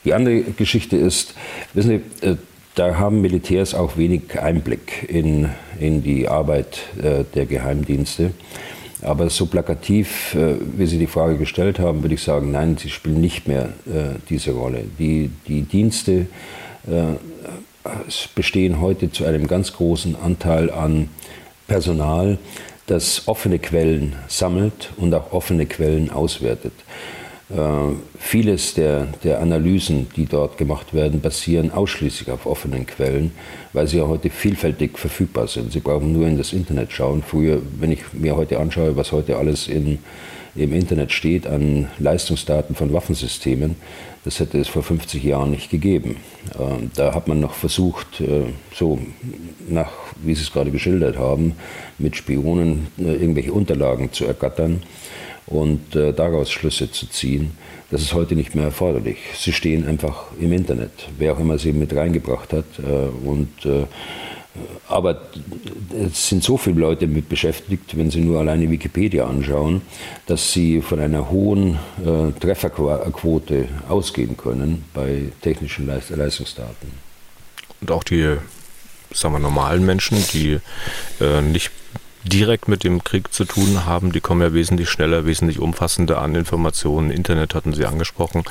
C: Die andere Geschichte ist, wissen Sie, äh, da haben Militärs auch wenig Einblick in, in die Arbeit äh, der Geheimdienste. Aber so plakativ, wie Sie die Frage gestellt haben, würde ich sagen, nein, sie spielen nicht mehr diese Rolle. Die, die Dienste bestehen heute zu einem ganz großen Anteil an Personal, das offene Quellen sammelt und auch offene Quellen auswertet. Äh, vieles der, der Analysen, die dort gemacht werden, basieren ausschließlich auf offenen Quellen, weil sie ja heute vielfältig verfügbar sind. Sie brauchen nur in das Internet schauen. Früher, wenn ich mir heute anschaue, was heute alles in, im Internet steht an Leistungsdaten von Waffensystemen, das hätte es vor 50 Jahren nicht gegeben. Ähm, da hat man noch versucht, äh, so nach, wie Sie es gerade geschildert haben, mit Spionen äh, irgendwelche Unterlagen zu ergattern und äh, daraus Schlüsse zu ziehen. Das ist heute nicht mehr erforderlich. Sie stehen einfach im Internet, wer auch immer sie mit reingebracht hat. und aber es sind so viele Leute mit beschäftigt, wenn Sie nur alleine Wikipedia anschauen, dass Sie von einer hohen äh, Trefferquote ausgehen können bei technischen Leistungsdaten.
B: Und auch die sagen wir, normalen Menschen, die äh, nicht direkt mit dem Krieg zu tun haben, die kommen ja wesentlich schneller, wesentlich umfassender an Informationen. Internet hatten Sie angesprochen.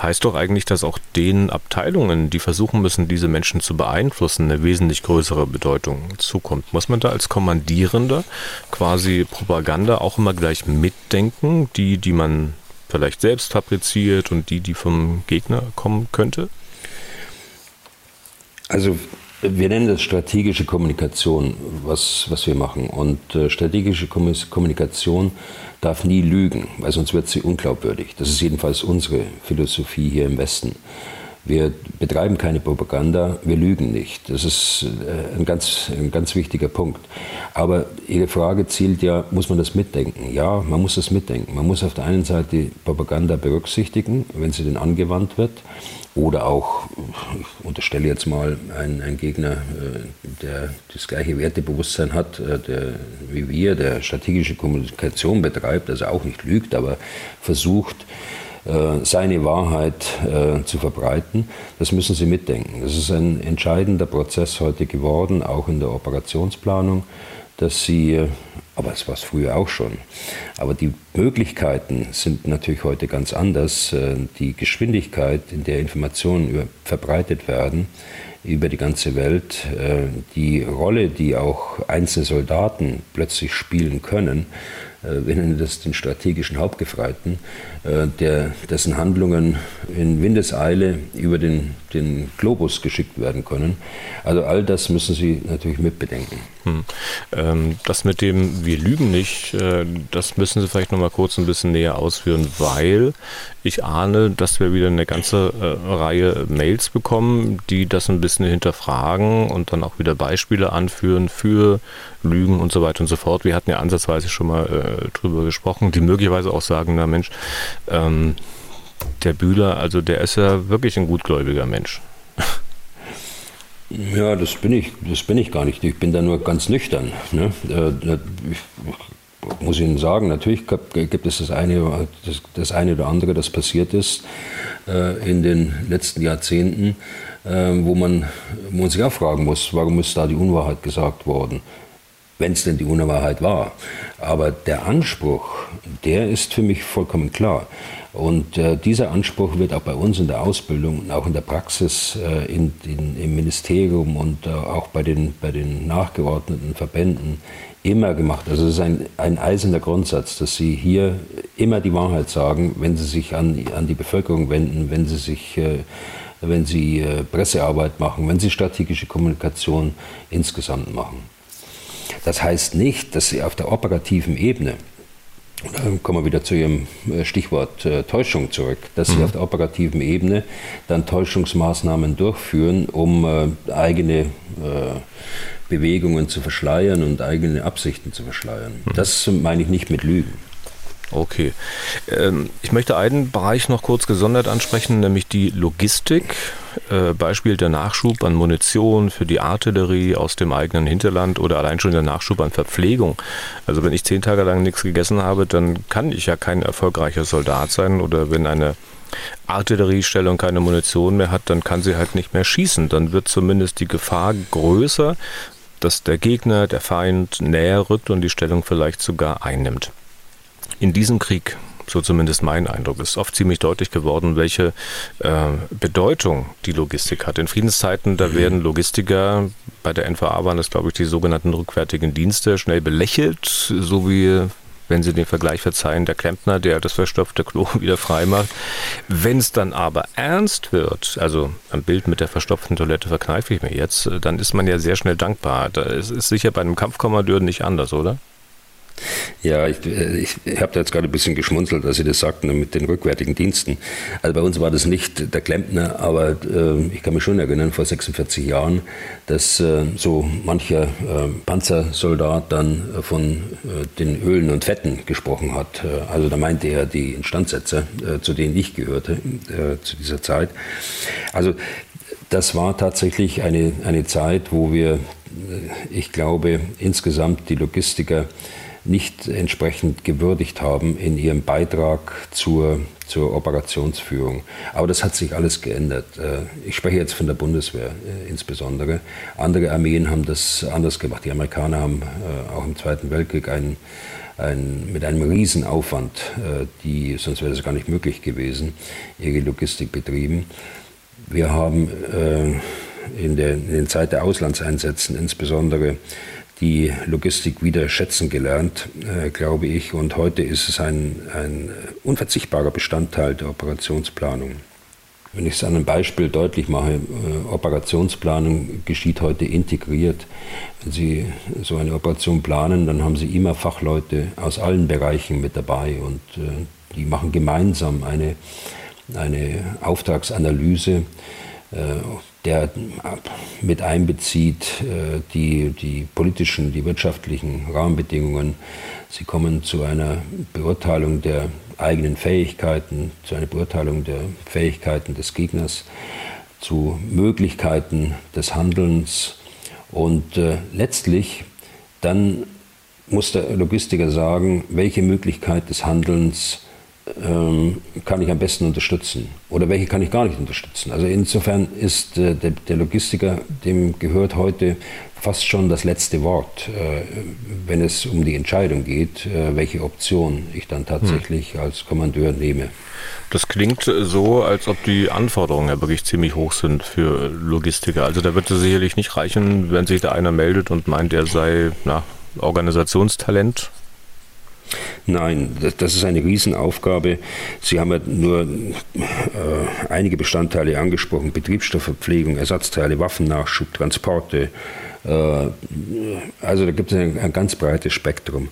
B: Heißt doch eigentlich, dass auch den Abteilungen, die versuchen müssen, diese Menschen zu beeinflussen, eine wesentlich größere Bedeutung zukommt. Muss man da als Kommandierender quasi Propaganda auch immer gleich mitdenken, die, die man vielleicht selbst fabriziert und die, die vom Gegner kommen könnte?
C: Also wir nennen das strategische Kommunikation, was, was wir machen. Und äh, strategische Kommunikation darf nie lügen, weil sonst wird sie unglaubwürdig. Das ist jedenfalls unsere Philosophie hier im Westen. Wir betreiben keine Propaganda, wir lügen nicht. Das ist äh, ein ganz, ein ganz wichtiger Punkt. Aber Ihre Frage zielt ja, muss man das mitdenken? Ja, man muss das mitdenken. Man muss auf der einen Seite Propaganda berücksichtigen, wenn sie denn angewandt wird. Oder auch, ich unterstelle jetzt mal, ein, ein Gegner, äh, der das gleiche Wertebewusstsein hat äh, der, wie wir, der strategische Kommunikation betreibt, also auch nicht lügt, aber versucht, äh, seine Wahrheit zu verbreiten. Das müssen Sie mitdenken. Das ist ein entscheidender Prozess heute geworden, auch in der Operationsplanung, dass Sie aber es war es früher auch schon. Aber die Möglichkeiten sind natürlich heute ganz anders. Äh, die Geschwindigkeit, in der Informationen verbreitet werden über die ganze Welt, äh, die Rolle, die auch einzelne Soldaten plötzlich spielen können, äh, wir nennen das den strategischen Hauptgefreiten, der, dessen Handlungen in Windeseile über den, den Globus geschickt werden können. Also all das müssen Sie natürlich mitbedenken. Hm.
B: Ähm, das mit dem Wir lügen nicht, äh, das müssen Sie vielleicht noch mal kurz ein bisschen näher ausführen, weil ich ahne, dass wir wieder eine ganze äh, Reihe Mails bekommen, die das ein bisschen hinterfragen und dann auch wieder Beispiele anführen für Lügen und so weiter und so fort. Wir hatten ja ansatzweise schon mal äh, drüber gesprochen, die möglicherweise auch sagen, na Mensch, ähm, der Bühler, also der ist ja wirklich ein gutgläubiger Mensch.
C: Ja, das bin ich, das bin ich gar nicht. Ich bin da nur ganz nüchtern. Ne? Äh, ich muss Ihnen sagen, natürlich gibt es das eine, das, das eine oder andere, das passiert ist äh, in den letzten Jahrzehnten, äh, wo, man, wo man sich auch fragen muss, warum ist da die Unwahrheit gesagt worden? Wenn es denn die Unwahrheit war. Aber der Anspruch, der ist für mich vollkommen klar. Und äh, dieser Anspruch wird auch bei uns in der Ausbildung und auch in der Praxis äh, in, in, im Ministerium und äh, auch bei den, bei den nachgeordneten Verbänden immer gemacht. Also es ist ein, ein eiserner Grundsatz, dass Sie hier immer die Wahrheit sagen, wenn Sie sich an, an die Bevölkerung wenden, wenn Sie sich äh, wenn Sie äh, Pressearbeit machen, wenn Sie strategische Kommunikation insgesamt machen. Das heißt nicht, dass Sie auf der operativen Ebene dann kommen wir wieder zu Ihrem äh, Stichwort äh, Täuschung zurück, dass Sie mhm. auf der operativen Ebene dann Täuschungsmaßnahmen durchführen, um äh, eigene äh, Bewegungen zu verschleiern und eigene Absichten zu verschleiern. Mhm. Das meine ich nicht mit Lügen.
B: Okay. Ähm, ich möchte einen Bereich noch kurz gesondert ansprechen, nämlich die Logistik. Äh, Beispiel der Nachschub an Munition für die Artillerie aus dem eigenen Hinterland oder allein schon der Nachschub an Verpflegung. Also wenn ich zehn Tage lang nichts gegessen habe, dann kann ich ja kein erfolgreicher Soldat sein oder wenn eine Artilleriestellung keine Munition mehr hat, dann kann sie halt nicht mehr schießen. Dann wird zumindest die Gefahr größer, dass der Gegner, der Feind näher rückt und die Stellung vielleicht sogar einnimmt. In diesem Krieg, so zumindest mein Eindruck, ist oft ziemlich deutlich geworden, welche äh, Bedeutung die Logistik hat. In Friedenszeiten, da mhm. werden Logistiker, bei der NVA waren das, glaube ich, die sogenannten rückwärtigen Dienste, schnell belächelt, so wie wenn Sie den Vergleich verzeihen, der Klempner, der das verstopfte Klo wieder frei macht. Wenn es dann aber ernst wird, also am Bild mit der verstopften Toilette verkneife ich mir jetzt, dann ist man ja sehr schnell dankbar. Da ist, ist sicher bei einem Kampfkommandeur nicht anders, oder?
C: Ja, ich, äh, ich, habe da jetzt gerade ein bisschen geschmunzelt, als Sie das sagten mit den rückwärtigen Diensten. Also bei uns war das nicht der Klempner, aber äh, ich kann mich schon erinnern, vor 46 Jahren, dass äh, so mancher äh, Panzersoldat dann von äh, den Ölen und Fetten gesprochen hat. Äh, also da meinte er die Instandsetzer, zu denen ich gehörte zu dieser Zeit. Also das war tatsächlich eine, eine Zeit, wo wir, ich glaube, insgesamt die Logistiker nicht entsprechend gewürdigt haben in ihrem Beitrag zur, zur Operationsführung. Aber das hat sich alles geändert. Äh, ich spreche jetzt von der Bundeswehr äh, insbesondere. Andere Armeen haben das anders gemacht. Die Amerikaner haben äh, auch im Zweiten Weltkrieg einen, ein, mit einem Riesenaufwand, die, sonst wäre es gar nicht möglich gewesen, ihre Logistik betrieben. Wir haben in der, in der Zeit der Auslandseinsätzen insbesondere die Logistik wieder schätzen gelernt, äh, glaube ich. Und heute ist es ein, ein unverzichtbarer Bestandteil der Operationsplanung. Wenn ich es an einem Beispiel deutlich mache, äh, Operationsplanung geschieht heute integriert. Wenn Sie so eine Operation planen, dann haben Sie immer Fachleute aus allen Bereichen mit dabei und äh, die machen gemeinsam eine, eine Auftragsanalyse äh, der mit einbezieht äh, die, die politischen, die wirtschaftlichen Rahmenbedingungen. Sie kommen zu einer Beurteilung der eigenen Fähigkeiten, zu einer Beurteilung der Fähigkeiten des Gegners, zu Möglichkeiten des Handelns und äh, letztlich dann muss der Logistiker sagen, welche Möglichkeit des Handelns ähm, kann ich am besten unterstützen oder welche kann ich gar nicht unterstützen. Also insofern ist äh, der, der, Logistiker, dem gehört heute fast schon das letzte Wort, äh, wenn es um die Entscheidung geht, äh, welche Option ich dann tatsächlich hm. als Kommandeur nehme.
B: Das klingt so, als ob die Anforderungen ja wirklich ziemlich hoch sind für Logistiker. Also da wird es sicherlich nicht reichen, wenn sich da einer meldet und meint, er sei na, Organisationstalent
C: Nein, das ist eine Riesenaufgabe. Sie haben ja nur äh, einige Bestandteile angesprochen: Betriebsstoffverpflegung, Ersatzteile, Waffennachschub, Transporte. Äh, also da gibt es ein, ein, ganz breites Spektrum.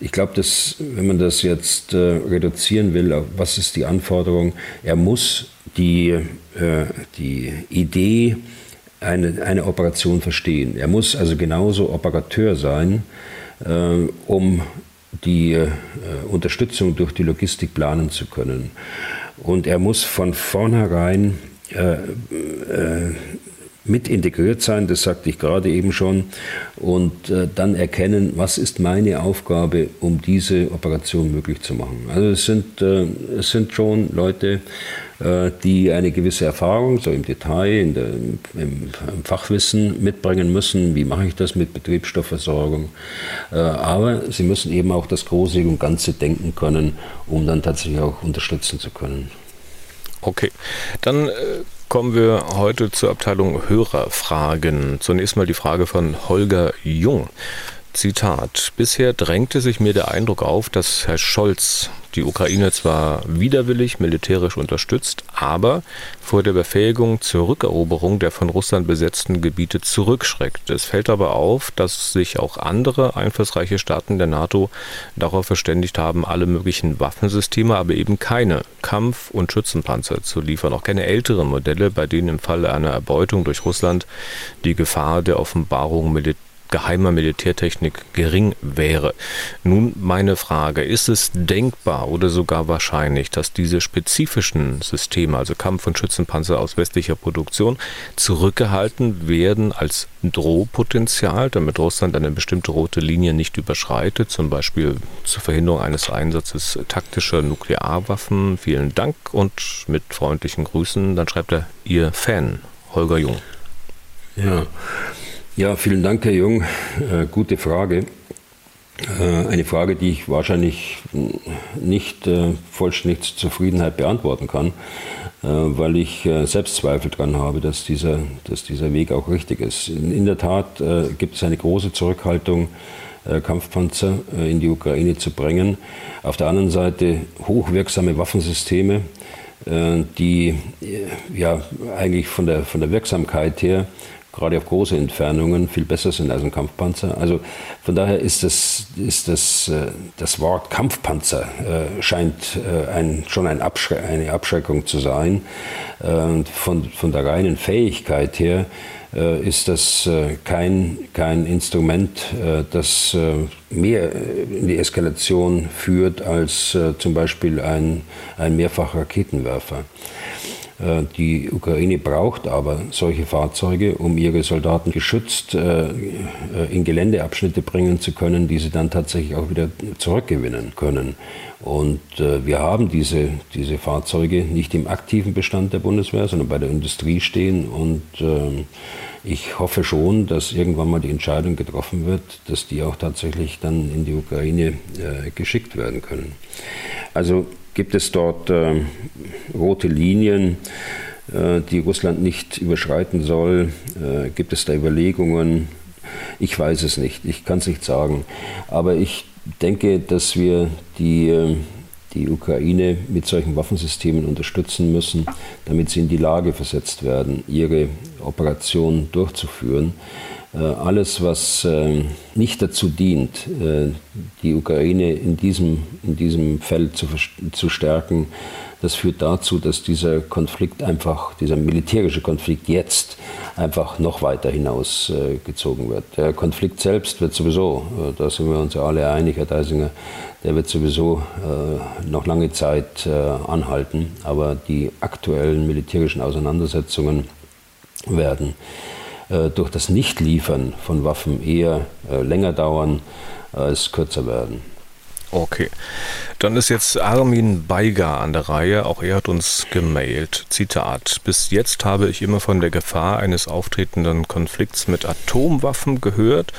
C: Ich glaube, dass wenn man das jetzt äh, reduzieren will, was ist die Anforderung? Er muss die, äh, die Idee eine, eine Operation verstehen. Er muss also genauso Operateur sein, äh, um die äh, Unterstützung durch die Logistik planen zu können. Und er muss von vornherein äh, äh, mit integriert sein, das sagte ich gerade eben schon, und äh, dann erkennen, was ist meine Aufgabe, um diese Operation möglich zu machen. Also es sind, äh, es sind schon Leute, die eine gewisse Erfahrung, so im Detail, in der, im, im, Fachwissen mitbringen müssen. Wie mache ich das mit Betriebsstoffversorgung? Äh, aber sie müssen eben auch das Große und Ganze denken können, um dann tatsächlich auch unterstützen zu können.
B: Okay, dann äh, kommen wir heute zur Abteilung Hörerfragen. Zunächst mal die Frage von Holger Jung. Zitat. Bisher drängte sich mir der Eindruck auf, dass Herr Scholz die Ukraine zwar widerwillig militärisch unterstützt, aber vor der Befähigung zur Rückeroberung der von Russland besetzten Gebiete zurückschreckt. Es fällt aber auf, dass sich auch andere einflussreiche Staaten der NATO darauf verständigt haben, alle möglichen Waffensysteme, aber eben keine Kampf- und Schützenpanzer zu liefern, auch keine älteren Modelle, bei denen im Falle einer Erbeutung durch Russland die Gefahr der Offenbarung militär geheimer Militärtechnik gering wäre. Nun meine Frage, ist es denkbar oder sogar wahrscheinlich, dass diese spezifischen Systeme, also Kampf- und Schützenpanzer aus westlicher Produktion, zurückgehalten werden als Drohpotenzial, damit Russland eine bestimmte rote Linie nicht überschreitet, zum Beispiel zur Verhinderung eines Einsatzes taktischer Nuklearwaffen? Vielen Dank und mit freundlichen Grüßen. Dann schreibt er Ihr Fan, Holger Jung.
C: Ja. Ja, vielen Dank, Herr Jung. Äh, gute Frage. Äh, eine Frage, die ich wahrscheinlich nicht äh, vollständig zur Zufriedenheit beantworten kann, äh, weil ich äh, selbst Zweifel daran habe, dass dieser, dass dieser Weg auch richtig ist. In, in der Tat äh, gibt es eine große Zurückhaltung, Kampfpanzer in die Ukraine zu bringen. Auf der anderen Seite hochwirksame Waffensysteme, die ja eigentlich von der, von der Wirksamkeit her gerade auf große Entfernungen viel besser sind als ein Kampfpanzer. Also von daher ist das, ist das, äh, das Wort Kampfpanzer äh, scheint äh, ein, schon ein Abschre eine Abschreckung zu sein. Von, von der reinen Fähigkeit her ist das kein, kein Instrument, das mehr in die Eskalation führt als zum Beispiel ein, ein Mehrfachraketenwerfer. Äh, die Ukraine braucht aber solche Fahrzeuge, um ihre Soldaten geschützt äh, in Geländeabschnitte bringen zu können, die sie dann tatsächlich auch wieder zurückgewinnen können. Und äh, wir haben diese, diese Fahrzeuge nicht im aktiven Bestand der Bundeswehr, sondern bei der Industrie stehen. Und ich hoffe schon, dass irgendwann mal die Entscheidung getroffen wird, dass die auch tatsächlich dann in die Ukraine geschickt werden können. Also Gibt es dort äh, rote Linien, äh, die Russland nicht überschreiten soll? Äh, gibt es da Überlegungen? Ich weiß es nicht, ich kann es nicht sagen. Aber ich denke, dass wir die, äh, die Ukraine mit solchen Waffensystemen unterstützen müssen, damit sie in die Lage versetzt werden, ihre Operation durchzuführen. Äh, alles, was äh, nicht dazu dient, äh, die Ukraine in diesem, in diesem Feld zu, zu stärken, das führt dazu, dass dieser Konflikt einfach, dieser militärische Konflikt jetzt einfach noch weiter hinausgezogen wird. Der Konflikt selbst wird sowieso, da sind wir uns ja alle einig, Herr Deisinger, der wird sowieso noch lange Zeit anhalten. Aber die aktuellen militärischen Auseinandersetzungen werden äh, durch das Nichtliefern von Waffen eher äh, länger dauern als kürzer werden.
B: Okay. Dann ist jetzt Armin Beiger an der Reihe. Auch er hat uns gemailt. Zitat. Bis jetzt habe ich immer von der Gefahr eines auftretenden Konflikts mit Atomwaffen gehört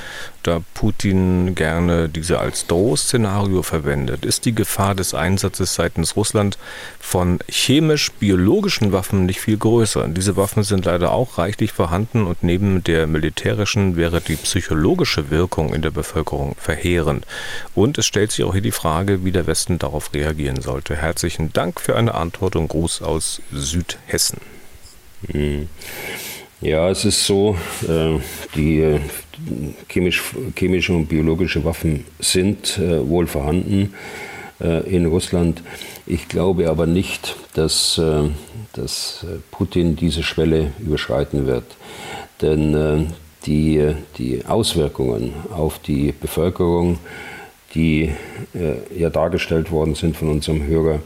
B: da Putin gerne diese als Drohszenario verwendet, ist die Gefahr des Einsatzes seitens Russland von chemisch-biologischen Waffen nicht viel größer. Diese Waffen sind leider auch reichlich vorhanden und neben der militärischen wäre die psychologische Wirkung in der Bevölkerung verheerend. Und es stellt sich auch hier die Frage, wie der Westen darauf reagieren sollte. Herzlichen Dank für eine Antwort und Gruß aus Südhessen.
C: Hm. Ja, es ist so, äh, die äh, chemisch, chemische und biologische Waffen sind äh, wohl vorhanden in Russland. Ich glaube aber nicht, dass, dass Putin diese Schwelle überschreiten wird. Denn die, die Auswirkungen auf die Bevölkerung, die ja dargestellt worden sind von unserem Hörer,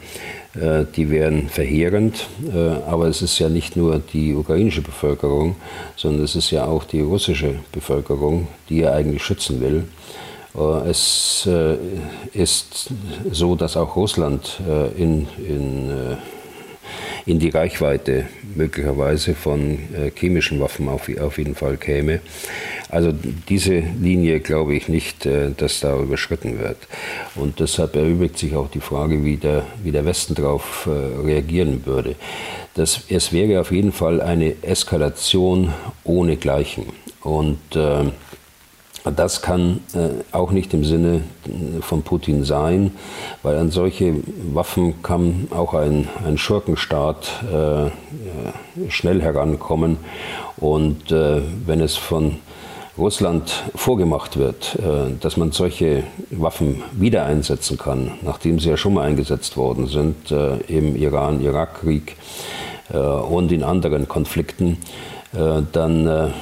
C: äh, die wären verheerend. Äh, aber es ist ja nicht nur die ukrainische Bevölkerung, sondern es ist ja auch die russische Bevölkerung, die er eigentlich schützen will. Äh, es ist so, dass auch Russland in, in in die Reichweite möglicherweise von äh, chemischen Waffen auf, auf, jeden Fall käme. Also diese Linie glaube ich nicht, äh, dass da überschritten wird. Und deshalb erübrigt sich auch die Frage, wie der, wie der Westen darauf äh, reagieren würde. Das, es wäre auf jeden Fall eine Eskalation ohne Gleichen. Und äh, das kann äh, auch nicht im Sinne äh, von Putin sein, weil an solche Waffen kann auch ein, ein Schurkenstaat äh, schnell herankommen. Und äh, wenn es von Russland vorgemacht wird, äh, dass man solche Waffen wieder einsetzen kann, nachdem sie ja schon mal eingesetzt worden sind äh, im Iran-Irak-Krieg und in anderen Konflikten, dann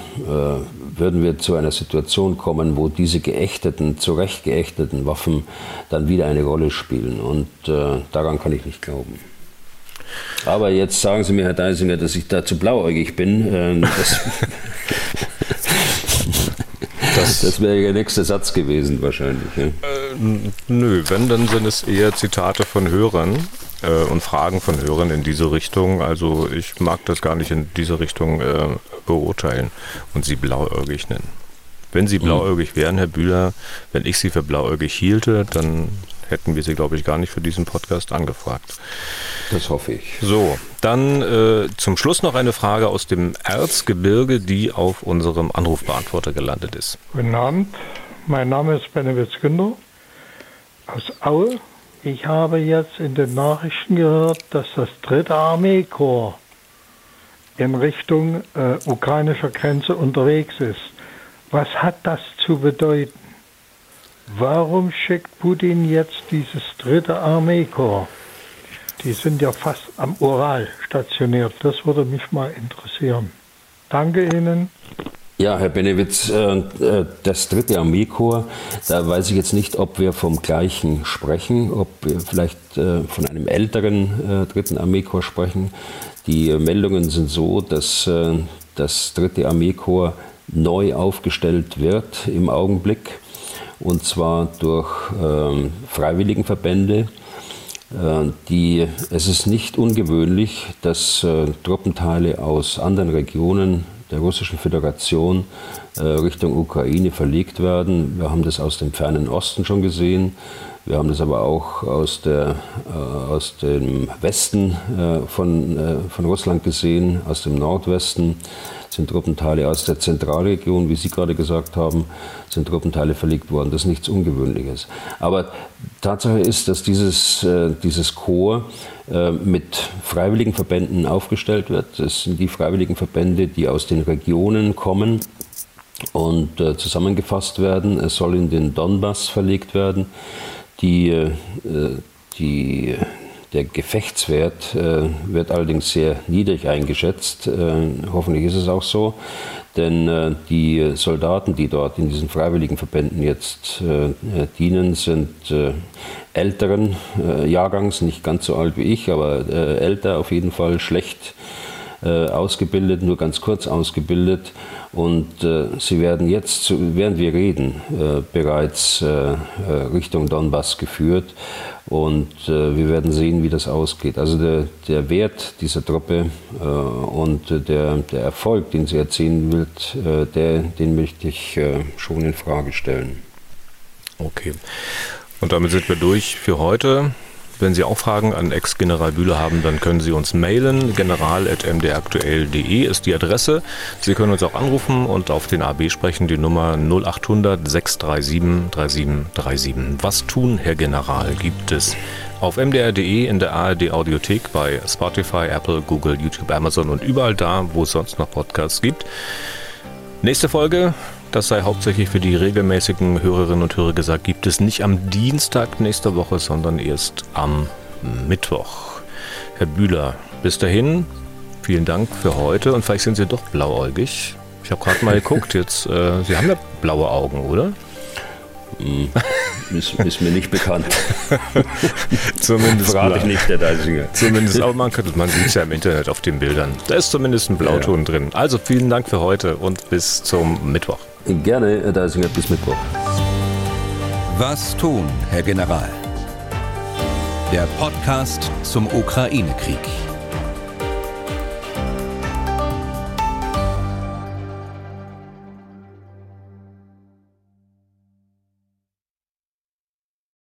C: würden wir zu einer Situation kommen, wo diese geächteten, zu Recht geächteten Waffen dann wieder eine Rolle spielen. Und äh, daran kann ich nicht glauben. Aber jetzt sagen Sie mir, Herr Deisinger, dass ich da zu blauäugig bin. Äh, das, das, das wäre der nächste Satz gewesen wahrscheinlich. Ja? Äh,
B: nö, wenn, dann sind es eher Zitate von Hörern äh, und Fragen von Hörern in diese Richtung. Also ich mag das gar nicht in diese Richtung äh, beurteilen und sie blauäugig nennen. Wenn sie mhm. blauäugig wären, Herr Bühler, wenn ich sie für blauäugig hielte, dann hätten wir sie, glaube ich, gar nicht für diesen Podcast angefragt.
C: Das hoffe ich.
B: So, dann äh, zum Schluss noch eine Frage aus dem Erzgebirge, die auf unserem Anrufbeantworter gelandet ist.
D: Guten Abend, mein Name ist Benewitz Günder aus Aue ich habe jetzt in den Nachrichten gehört, dass das dritte Armeekorps in Richtung äh, ukrainischer Grenze unterwegs ist. Was hat das zu bedeuten? Warum schickt Putin jetzt dieses dritte Armeekorps? Die sind ja fast am Ural stationiert. Das würde mich mal interessieren. Danke Ihnen.
C: Ja, Herr Benewitz, äh, äh, das dritte Armeekorps, da weiß ich jetzt nicht, ob wir vom gleichen sprechen, ob wir vielleicht äh, von einem älteren dritten Armeekorps sprechen. Die Meldungen sind so, dass das dritte Armeekorps neu aufgestellt wird im Augenblick, und zwar durch ähm, Freiwilligenverbände. Die, es ist nicht ungewöhnlich, dass Truppenteile aus anderen Regionen der Russischen Föderation äh, Richtung Ukraine verlegt werden. Wir haben das aus dem fernen Osten schon gesehen. Wir haben das aber auch aus, der, äh, aus dem Westen äh, von, äh, von Russland gesehen, aus dem Nordwesten sind Truppenteile aus der Zentralregion, wie Sie gerade gesagt haben, sind Truppenteile verlegt worden. Das ist nichts Ungewöhnliches. Aber Tatsache ist, dass dieses, äh, dieses Korps mit freiwilligen Verbänden aufgestellt wird. Das sind die freiwilligen Verbände, die aus den Regionen kommen und äh, zusammengefasst werden. Es soll in den Donbass verlegt werden. Die, äh, die, der Gefechtswert äh, wird allerdings sehr niedrig eingeschätzt. Äh, hoffentlich ist es auch so. Denn äh, die Soldaten, die dort in diesen freiwilligen Verbänden jetzt äh, dienen, sind äh, älteren Jahrgangs, nicht ganz so alt wie ich, aber älter auf jeden Fall, schlecht äh, ausgebildet, nur ganz kurz ausgebildet. Und äh, sie werden jetzt, während wir reden, äh, bereits äh, äh, Richtung Donbass geführt. Und äh, wir werden sehen, wie das ausgeht. Also der, der Wert dieser Truppe und der, der Erfolg, den sie erzielen wird, der, den möchte ich schon in Frage stellen.
B: Okay. Und damit sind wir durch für heute. Wenn Sie auch Fragen an Ex-General Bühler haben, dann können Sie uns mailen. general.mdraktuell.de ist die Adresse. Sie können uns auch anrufen und auf den AB sprechen, die Nummer 0800 637 3737. Was tun, Herr General, gibt es auf mdr.de, in der ARD Audiothek, bei Spotify, Apple, Google, YouTube, Amazon und überall da, wo es sonst noch Podcasts gibt. Nächste Folge das sei hauptsächlich für die regelmäßigen Hörerinnen und Hörer gesagt, gibt es nicht am Dienstag nächster Woche, sondern erst am Mittwoch. Herr Bühler, bis dahin, vielen Dank für heute und vielleicht sind Sie doch blauäugig. Ich habe gerade mal geguckt, jetzt, äh, Sie haben ja blaue Augen, oder?
C: Hm, ist, ist, mir nicht bekannt.
B: zumindest
C: frage ich nicht, der Deisinger.
B: Zumindest, aber man, man sieht es ja im Internet auf den Bildern. Da ist zumindest ein Blauton ja. drin. Also vielen Dank für heute und bis zum Mittwoch.
C: Gerne, Herr Deisinger, bis Mittwoch.
A: Was tun, Herr General? Der Podcast zum Ukraine-Krieg.